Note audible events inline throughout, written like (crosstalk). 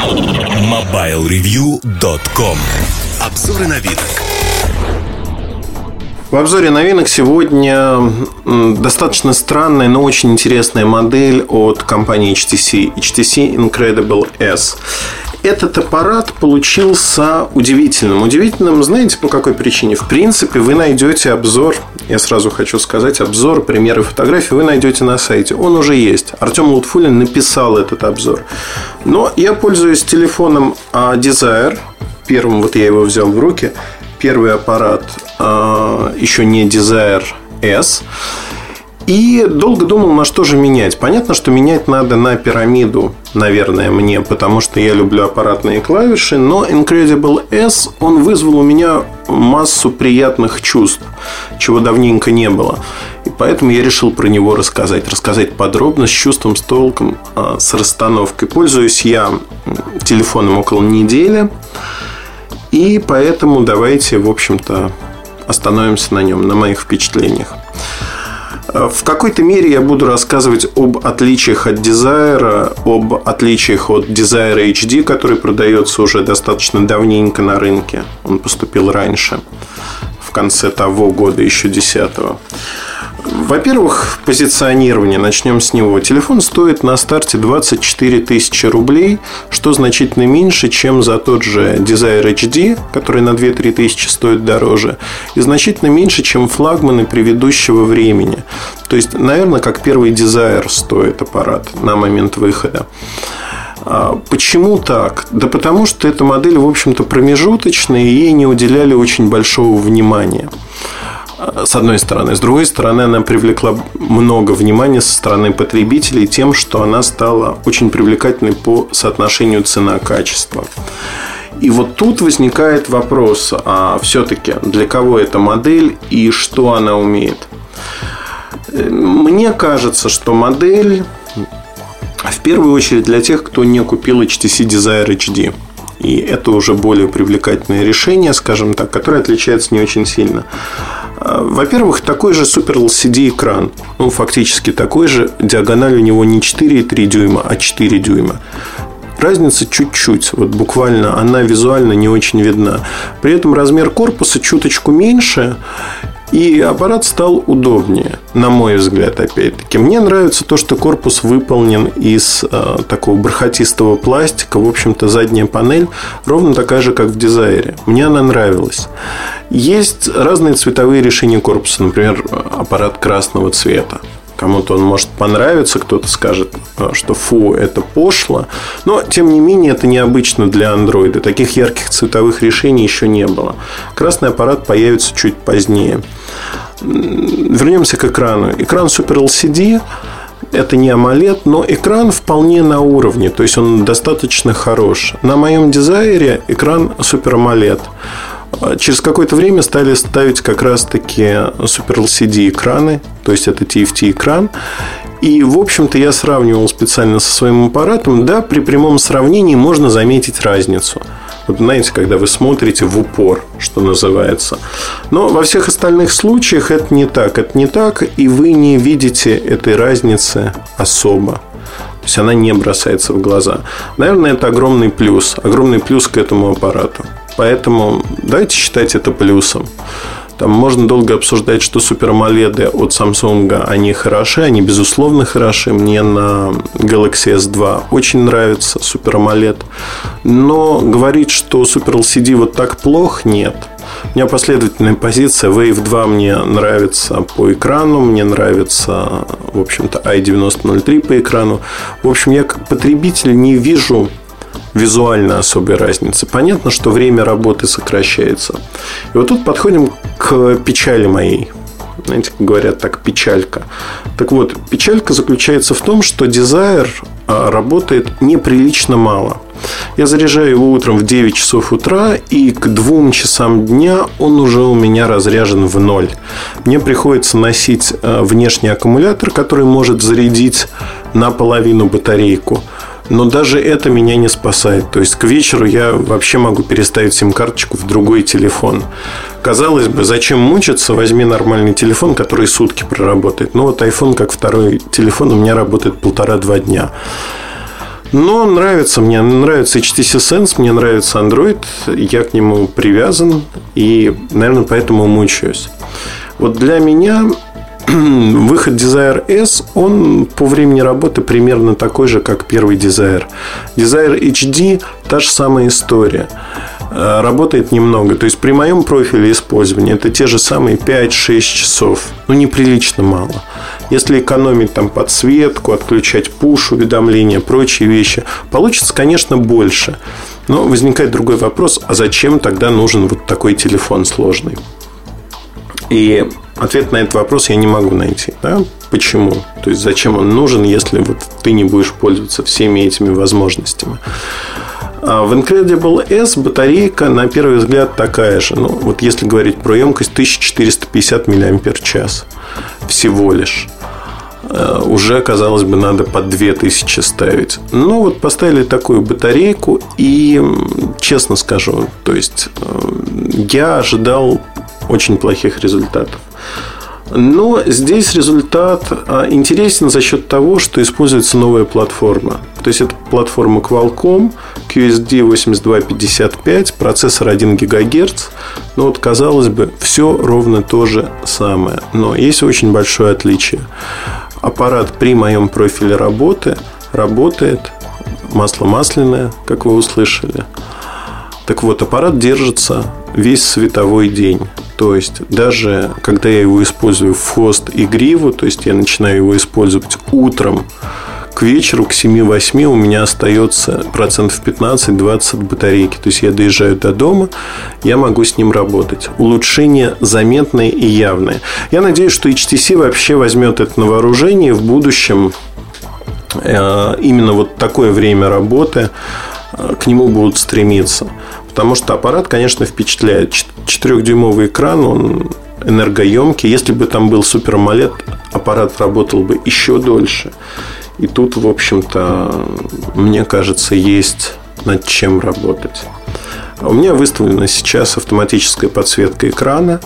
MobileReview.com Обзоры новинок в обзоре новинок сегодня достаточно странная, но очень интересная модель от компании HTC. HTC Incredible S. Этот аппарат получился удивительным. Удивительным, знаете, по какой причине? В принципе, вы найдете обзор, я сразу хочу сказать, обзор, примеры фотографий вы найдете на сайте. Он уже есть. Артем Лутфулин написал этот обзор. Но я пользуюсь телефоном а, Desire. Первым вот я его взял в руки – первый аппарат а, еще не Desire S. И долго думал, на что же менять. Понятно, что менять надо на пирамиду, наверное, мне, потому что я люблю аппаратные клавиши, но Incredible S, он вызвал у меня массу приятных чувств, чего давненько не было. И поэтому я решил про него рассказать. Рассказать подробно, с чувством, с толком, а, с расстановкой. Пользуюсь я телефоном около недели. И поэтому давайте, в общем-то, остановимся на нем, на моих впечатлениях. В какой-то мере я буду рассказывать об отличиях от Desire, об отличиях от Desire HD, который продается уже достаточно давненько на рынке. Он поступил раньше, в конце того года, еще 10 -го. Во-первых, позиционирование. Начнем с него. Телефон стоит на старте 24 тысячи рублей, что значительно меньше, чем за тот же Desire HD, который на 2-3 тысячи стоит дороже, и значительно меньше, чем флагманы предыдущего времени. То есть, наверное, как первый Desire стоит аппарат на момент выхода. А почему так? Да потому что эта модель, в общем-то, промежуточная, и ей не уделяли очень большого внимания с одной стороны. С другой стороны, она привлекла много внимания со стороны потребителей тем, что она стала очень привлекательной по соотношению цена-качество. И вот тут возникает вопрос, а все-таки для кого эта модель и что она умеет? Мне кажется, что модель в первую очередь для тех, кто не купил HTC Desire HD. И это уже более привлекательное решение, скажем так, которое отличается не очень сильно. Во-первых, такой же Super LCD экран. Ну, фактически такой же. Диагональ у него не 4,3 дюйма, а 4 дюйма. Разница чуть-чуть, вот буквально она визуально не очень видна. При этом размер корпуса чуточку меньше, и аппарат стал удобнее, на мой взгляд, опять-таки. Мне нравится то, что корпус выполнен из э, такого бархатистого пластика. В общем-то, задняя панель ровно такая же, как в дизайре. Мне она нравилась. Есть разные цветовые решения корпуса. Например, аппарат красного цвета. Кому-то он может понравиться, кто-то скажет, э, что фу, это пошло. Но, тем не менее, это необычно для андроида. Таких ярких цветовых решений еще не было. Красный аппарат появится чуть позднее. Вернемся к экрану. Экран Super LCD это не AMOLED, но экран вполне на уровне, то есть он достаточно хорош. На моем дизайре экран Super AMOLED. Через какое-то время стали ставить как раз-таки Super LCD экраны, то есть это TFT экран. И, в общем-то, я сравнивал специально со своим аппаратом. Да, при прямом сравнении можно заметить разницу. Вот знаете, когда вы смотрите в упор, что называется. Но во всех остальных случаях это не так. Это не так, и вы не видите этой разницы особо. То есть она не бросается в глаза. Наверное, это огромный плюс. Огромный плюс к этому аппарату. Поэтому давайте считать это плюсом. Там можно долго обсуждать, что AMOLED от Samsung, они хороши, они безусловно хороши. Мне на Galaxy S2 очень нравится AMOLED. Но говорить, что Super LCD вот так плохо, нет. У меня последовательная позиция. Wave 2 мне нравится по экрану, мне нравится, в общем-то, i9003 по экрану. В общем, я как потребитель не вижу визуально особой разницы. Понятно, что время работы сокращается. И вот тут подходим к печали моей. Знаете, говорят так, печалька. Так вот, печалька заключается в том, что Desire а, работает неприлично мало. Я заряжаю его утром в 9 часов утра, и к 2 часам дня он уже у меня разряжен в ноль. Мне приходится носить а, внешний аккумулятор, который может зарядить наполовину батарейку. Но даже это меня не спасает. То есть к вечеру я вообще могу переставить сим-карточку в другой телефон. Казалось бы, зачем мучиться? Возьми нормальный телефон, который сутки проработает. Ну вот iPhone как второй телефон у меня работает полтора-два дня. Но нравится мне, нравится HTC Sense, мне нравится Android, я к нему привязан и, наверное, поэтому мучаюсь. Вот для меня (clears throat) выход Desire S, он по времени работы примерно такой же, как первый Desire. Desire HD та же самая история. Э, работает немного. То есть при моем профиле использования это те же самые 5-6 часов. Ну, неприлично мало. Если экономить там подсветку, отключать пуш, уведомления, прочие вещи, получится, конечно, больше. Но возникает другой вопрос, а зачем тогда нужен вот такой телефон сложный? И ответ на этот вопрос я не могу найти. Да? Почему? То есть зачем он нужен, если вот ты не будешь пользоваться всеми этими возможностями? А в Incredible S батарейка, на первый взгляд, такая же. Ну, вот если говорить про емкость, 1450 мАч всего лишь. Э, уже, казалось бы, надо по 2000 ставить. Но вот поставили такую батарейку, и, честно скажу, то есть э, я ожидал очень плохих результатов. Но здесь результат а, интересен за счет того, что используется новая платформа. То есть это платформа Qualcomm QSD 8255, процессор 1 ГГц. Но вот казалось бы, все ровно то же самое. Но есть очень большое отличие. Аппарат при моем профиле работы работает масло масляное, как вы услышали. Так вот, аппарат держится весь световой день. То есть, даже когда я его использую в хвост и гриву, то есть, я начинаю его использовать утром, к вечеру, к 7-8 у меня остается процентов 15-20 батарейки. То есть, я доезжаю до дома, я могу с ним работать. Улучшение заметное и явное. Я надеюсь, что HTC вообще возьмет это на вооружение в будущем. Э, именно вот такое время работы э, к нему будут стремиться. Потому что аппарат, конечно, впечатляет. Четырехдюймовый экран, он энергоемкий. Если бы там был Super AMOLED, аппарат работал бы еще дольше. И тут, в общем-то, мне кажется, есть над чем работать. У меня выставлена сейчас автоматическая подсветка экрана.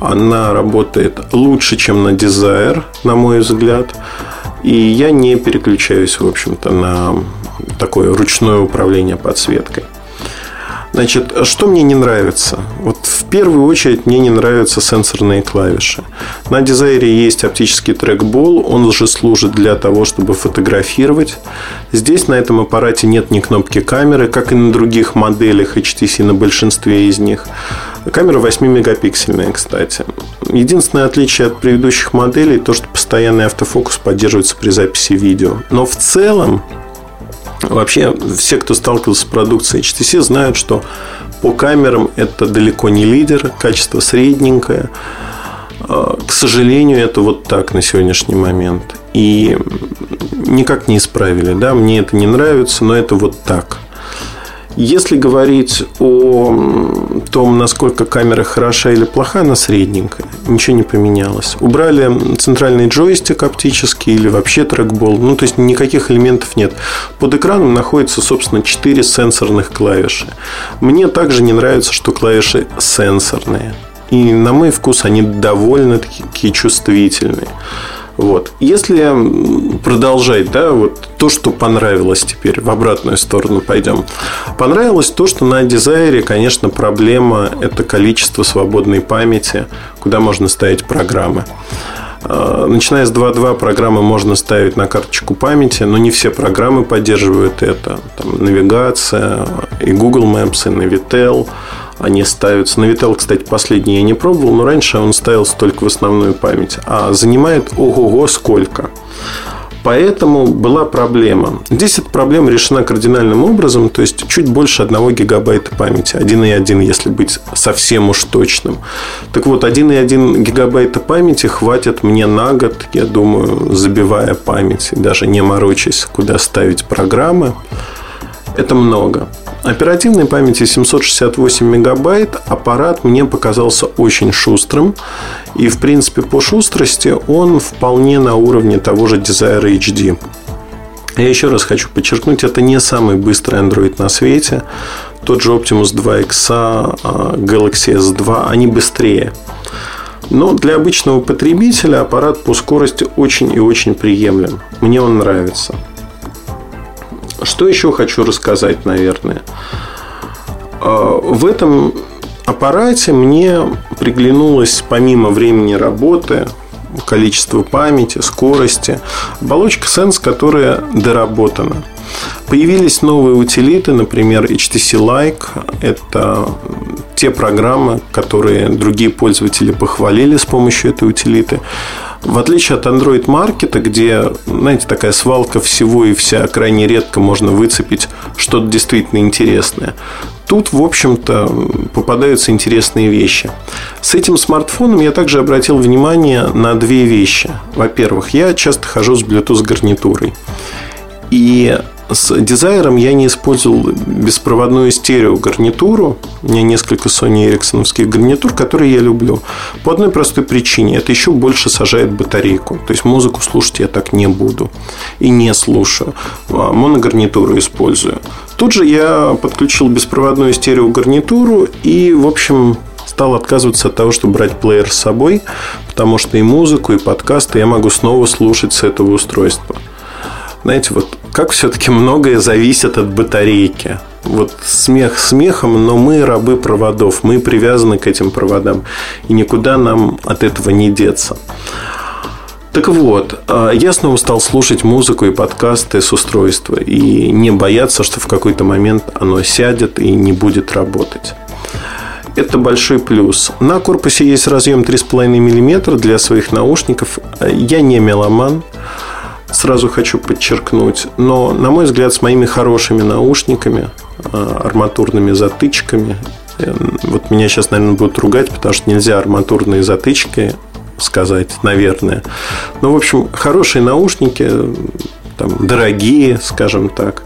Она работает лучше, чем на Desire, на мой взгляд. И я не переключаюсь, в общем-то, на такое ручное управление подсветкой. Значит, что мне не нравится? Вот в первую очередь мне не нравятся сенсорные клавиши. На дизайре есть оптический трекбол, он уже служит для того, чтобы фотографировать. Здесь на этом аппарате нет ни кнопки камеры, как и на других моделях HTC, на большинстве из них. Камера 8-мегапиксельная, кстати. Единственное отличие от предыдущих моделей то, что постоянный автофокус поддерживается при записи видео. Но в целом Вообще, все, кто сталкивался с продукцией HTC, знают, что по камерам это далеко не лидер, качество средненькое. А, к сожалению, это вот так на сегодняшний момент. И никак не исправили. Да? Мне это не нравится, но это вот так. Если говорить о том, насколько камера хороша или плоха, она средненькая. Ничего не поменялось. Убрали центральный джойстик оптический или вообще трекбол. Ну, то есть, никаких элементов нет. Под экраном находится, собственно, 4 сенсорных клавиши. Мне также не нравится, что клавиши сенсорные. И на мой вкус они довольно-таки чувствительные. Вот. Если продолжать, да, вот то, что понравилось теперь, в обратную сторону пойдем. Понравилось то, что на дизайре, конечно, проблема – это количество свободной памяти, куда можно ставить программы. А, начиная с 2.2 программы можно ставить на карточку памяти, но не все программы поддерживают это. Там навигация, и Google Maps, и Navitel – они ставятся. На Vitel, кстати, последний я не пробовал, но раньше он ставился только в основную память. А занимает ого-го сколько. Поэтому была проблема. Здесь эта проблема решена кардинальным образом, то есть чуть больше 1 гигабайта памяти. 1,1, если быть совсем уж точным. Так вот, 1,1 гигабайта памяти хватит мне на год, я думаю, забивая память, даже не морочась, куда ставить программы. Это много. Оперативной памяти 768 мегабайт. Аппарат мне показался очень шустрым. И, в принципе, по шустрости он вполне на уровне того же Desire HD. Я еще раз хочу подчеркнуть, это не самый быстрый Android на свете. Тот же Optimus 2X, а, Galaxy S2, они быстрее. Но для обычного потребителя аппарат по скорости очень и очень приемлем. Мне он нравится. Что еще хочу рассказать, наверное? А, в этом аппарате мне приглянулось помимо времени работы, количества памяти, скорости, оболочка Sense, которая доработана. Появились новые утилиты, например, HTC Like. Это те программы, которые другие пользователи похвалили с помощью этой утилиты. В отличие от Android Market, где, знаете, такая свалка всего и вся, крайне редко можно выцепить что-то действительно интересное. Тут, в общем-то, попадаются интересные вещи. С этим смартфоном я также обратил внимание на две вещи. Во-первых, я часто хожу с Bluetooth гарнитурой. И с дизайром я не использовал беспроводную стерео гарнитуру. У меня несколько Sony Ericsson гарнитур, которые я люблю. По одной простой причине. Это еще больше сажает батарейку. То есть музыку слушать я так не буду. И не слушаю. А моногарнитуру использую. Тут же я подключил беспроводную стерео гарнитуру и, в общем, стал отказываться от того, чтобы брать плеер с собой, потому что и музыку, и подкасты я могу снова слушать с этого устройства. Знаете, вот как все-таки многое зависит от батарейки. Вот смех смехом, но мы рабы проводов, мы привязаны к этим проводам, и никуда нам от этого не деться. Так вот, а, я снова стал слушать музыку и подкасты с устройства и не бояться, что в какой-то момент оно сядет и не будет работать. Это большой плюс. На корпусе есть разъем 3,5 мм для своих наушников. Я не меломан сразу хочу подчеркнуть. Но, на мой взгляд, с моими хорошими наушниками, а, арматурными затычками, э, вот меня сейчас, наверное, будут ругать, потому что нельзя арматурные затычки сказать, наверное. Но, в общем, хорошие наушники, там, дорогие, скажем так,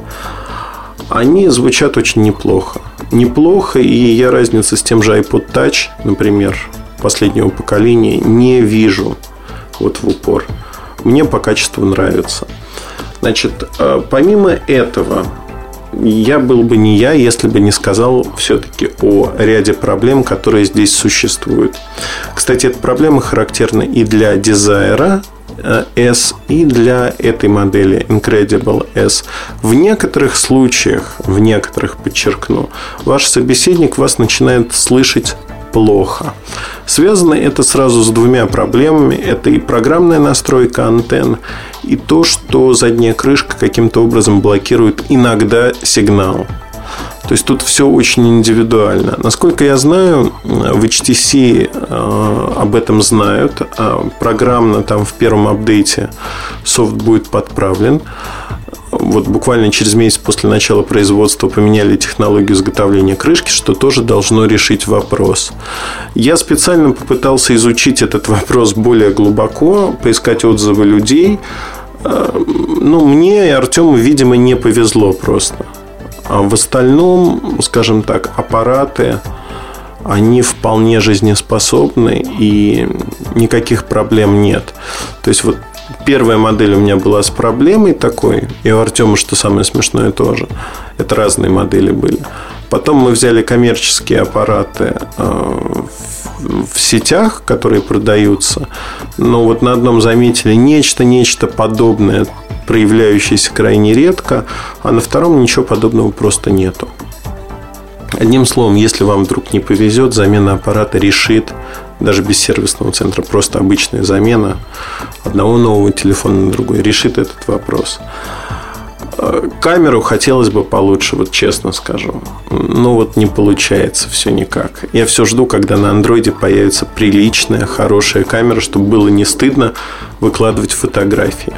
они звучат очень неплохо. Неплохо, и я разницы с тем же iPod Touch, например, последнего поколения, не вижу вот в упор мне по качеству нравится. Значит, э, помимо этого, я был бы не я, если бы не сказал все-таки о ряде проблем, которые здесь существуют. Кстати, эта проблема характерна и для Desire э, S, и для этой модели Incredible S. В некоторых случаях, в некоторых, подчеркну, ваш собеседник вас начинает слышать плохо. Связано это сразу с двумя проблемами. Это и программная настройка антенн, и то, что задняя крышка каким-то образом блокирует иногда сигнал. То есть тут все очень индивидуально. Насколько я знаю, в HTC э, об этом знают. А программно там в первом апдейте софт будет подправлен вот буквально через месяц после начала производства поменяли технологию изготовления крышки, что тоже должно решить вопрос. Я специально попытался изучить этот (laughs) вопрос более глубоко, поискать отзывы людей. Э, ну, мне и Артему, видимо, не повезло просто. А в остальном, скажем так, аппараты, они вполне жизнеспособны и никаких проблем нет. То есть вот Первая модель у меня была с проблемой такой, и у Артема, что самое смешное, тоже. Это разные модели были. Потом мы взяли коммерческие аппараты э, в сетях, которые продаются. Но вот на одном заметили нечто, нечто подобное, проявляющееся крайне редко, а на втором ничего подобного просто нету. Одним словом, если вам вдруг не повезет, замена аппарата решит даже без сервисного центра, просто обычная замена одного нового телефона на другой решит этот вопрос. Э, камеру хотелось бы получше, вот честно скажу. Но вот не получается все никак. Я все жду, когда на андроиде появится приличная, хорошая камера, чтобы было не стыдно выкладывать фотографии.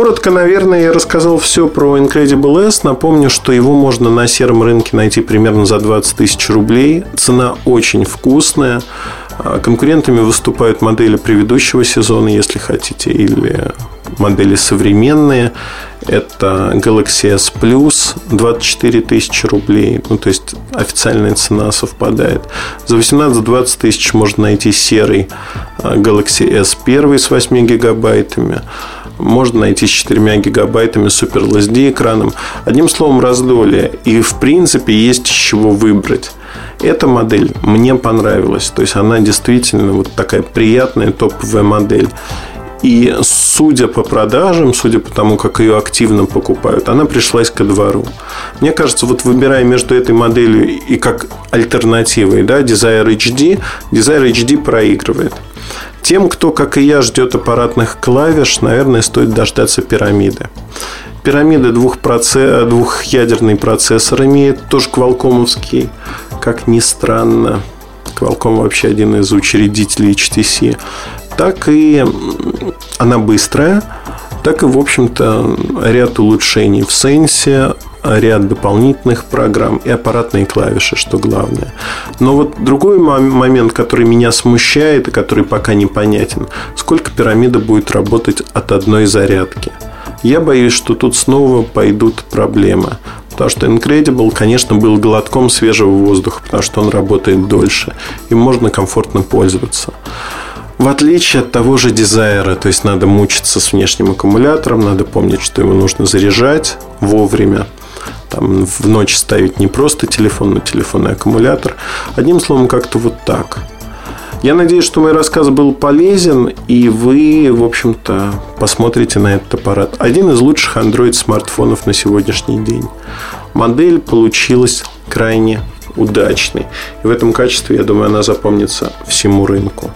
Коротко, наверное, я рассказал все про Incredible S. Напомню, что его можно на сером рынке найти примерно за 20 тысяч рублей. Цена очень вкусная. А, конкурентами выступают модели предыдущего сезона, если хотите, или модели современные. Это Galaxy S Plus 24 тысячи рублей. Ну, то есть официальная цена совпадает. За 18-20 тысяч можно найти серый а, Galaxy S 1 с 8 гигабайтами можно найти с 4 гигабайтами Super LSD экраном. Одним словом, раздолье. И, в принципе, есть из чего выбрать. Эта модель мне понравилась. То есть, она действительно вот такая приятная топовая модель. И судя по продажам, судя по тому, как ее активно покупают, она пришлась ко двору. Мне кажется, вот выбирая между этой моделью и как альтернативой, да, Desire HD, Desire HD проигрывает. Тем, кто, как и я, ждет аппаратных клавиш, наверное, стоит дождаться пирамиды. Пирамида двухпроце... двухъядерный процессор имеет, тоже квалкомовский, как ни странно. Qualcomm вообще один из учредителей HTC так и она быстрая, так и, в общем-то, ряд улучшений в сенсе, ряд дополнительных программ и аппаратные клавиши, что главное. Но вот другой момент, который меня смущает и который пока непонятен, сколько пирамида будет работать от одной зарядки. Я боюсь, что тут снова пойдут проблемы. Потому что Incredible, конечно, был глотком свежего воздуха, потому что он работает дольше. и можно комфортно пользоваться. В отличие от того же дизайра, то есть надо мучиться с внешним аккумулятором, надо помнить, что его нужно заряжать вовремя. Там в ночь ставить не просто телефон, но телефонный аккумулятор. Одним словом, как-то вот так. Я надеюсь, что мой рассказ был полезен, и вы, в общем-то, посмотрите на этот аппарат. Один из лучших Android-смартфонов на сегодняшний день. Модель получилась крайне удачной. И в этом качестве, я думаю, она запомнится всему рынку.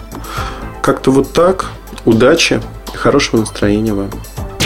Как-то вот так. Удачи и хорошего настроения вам.